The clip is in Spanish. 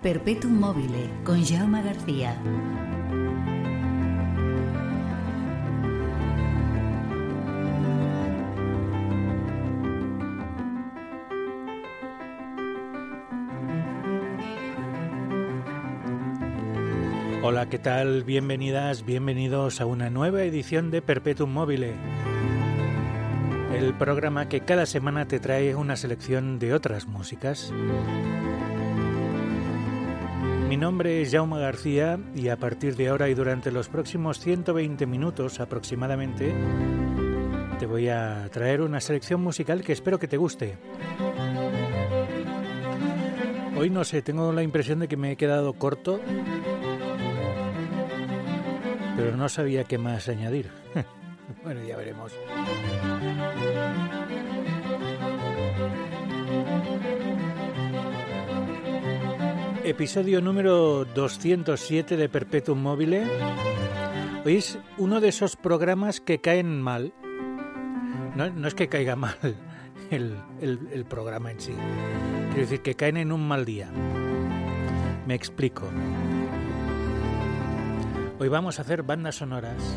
Perpetuum mobile con Jaume García. Hola, ¿qué tal? Bienvenidas, bienvenidos a una nueva edición de Perpetuum mobile. El programa que cada semana te trae una selección de otras músicas. Mi nombre es Jaume García y a partir de ahora y durante los próximos 120 minutos aproximadamente te voy a traer una selección musical que espero que te guste. Hoy no sé, tengo la impresión de que me he quedado corto, pero no sabía qué más añadir. bueno, ya veremos. Episodio número 207 de Perpetuum Mobile. Hoy es uno de esos programas que caen mal. No, es que caiga mal el, programa en sí. Quiero decir que caen en un mal día. Me explico. Hoy vamos a hacer bandas sonoras.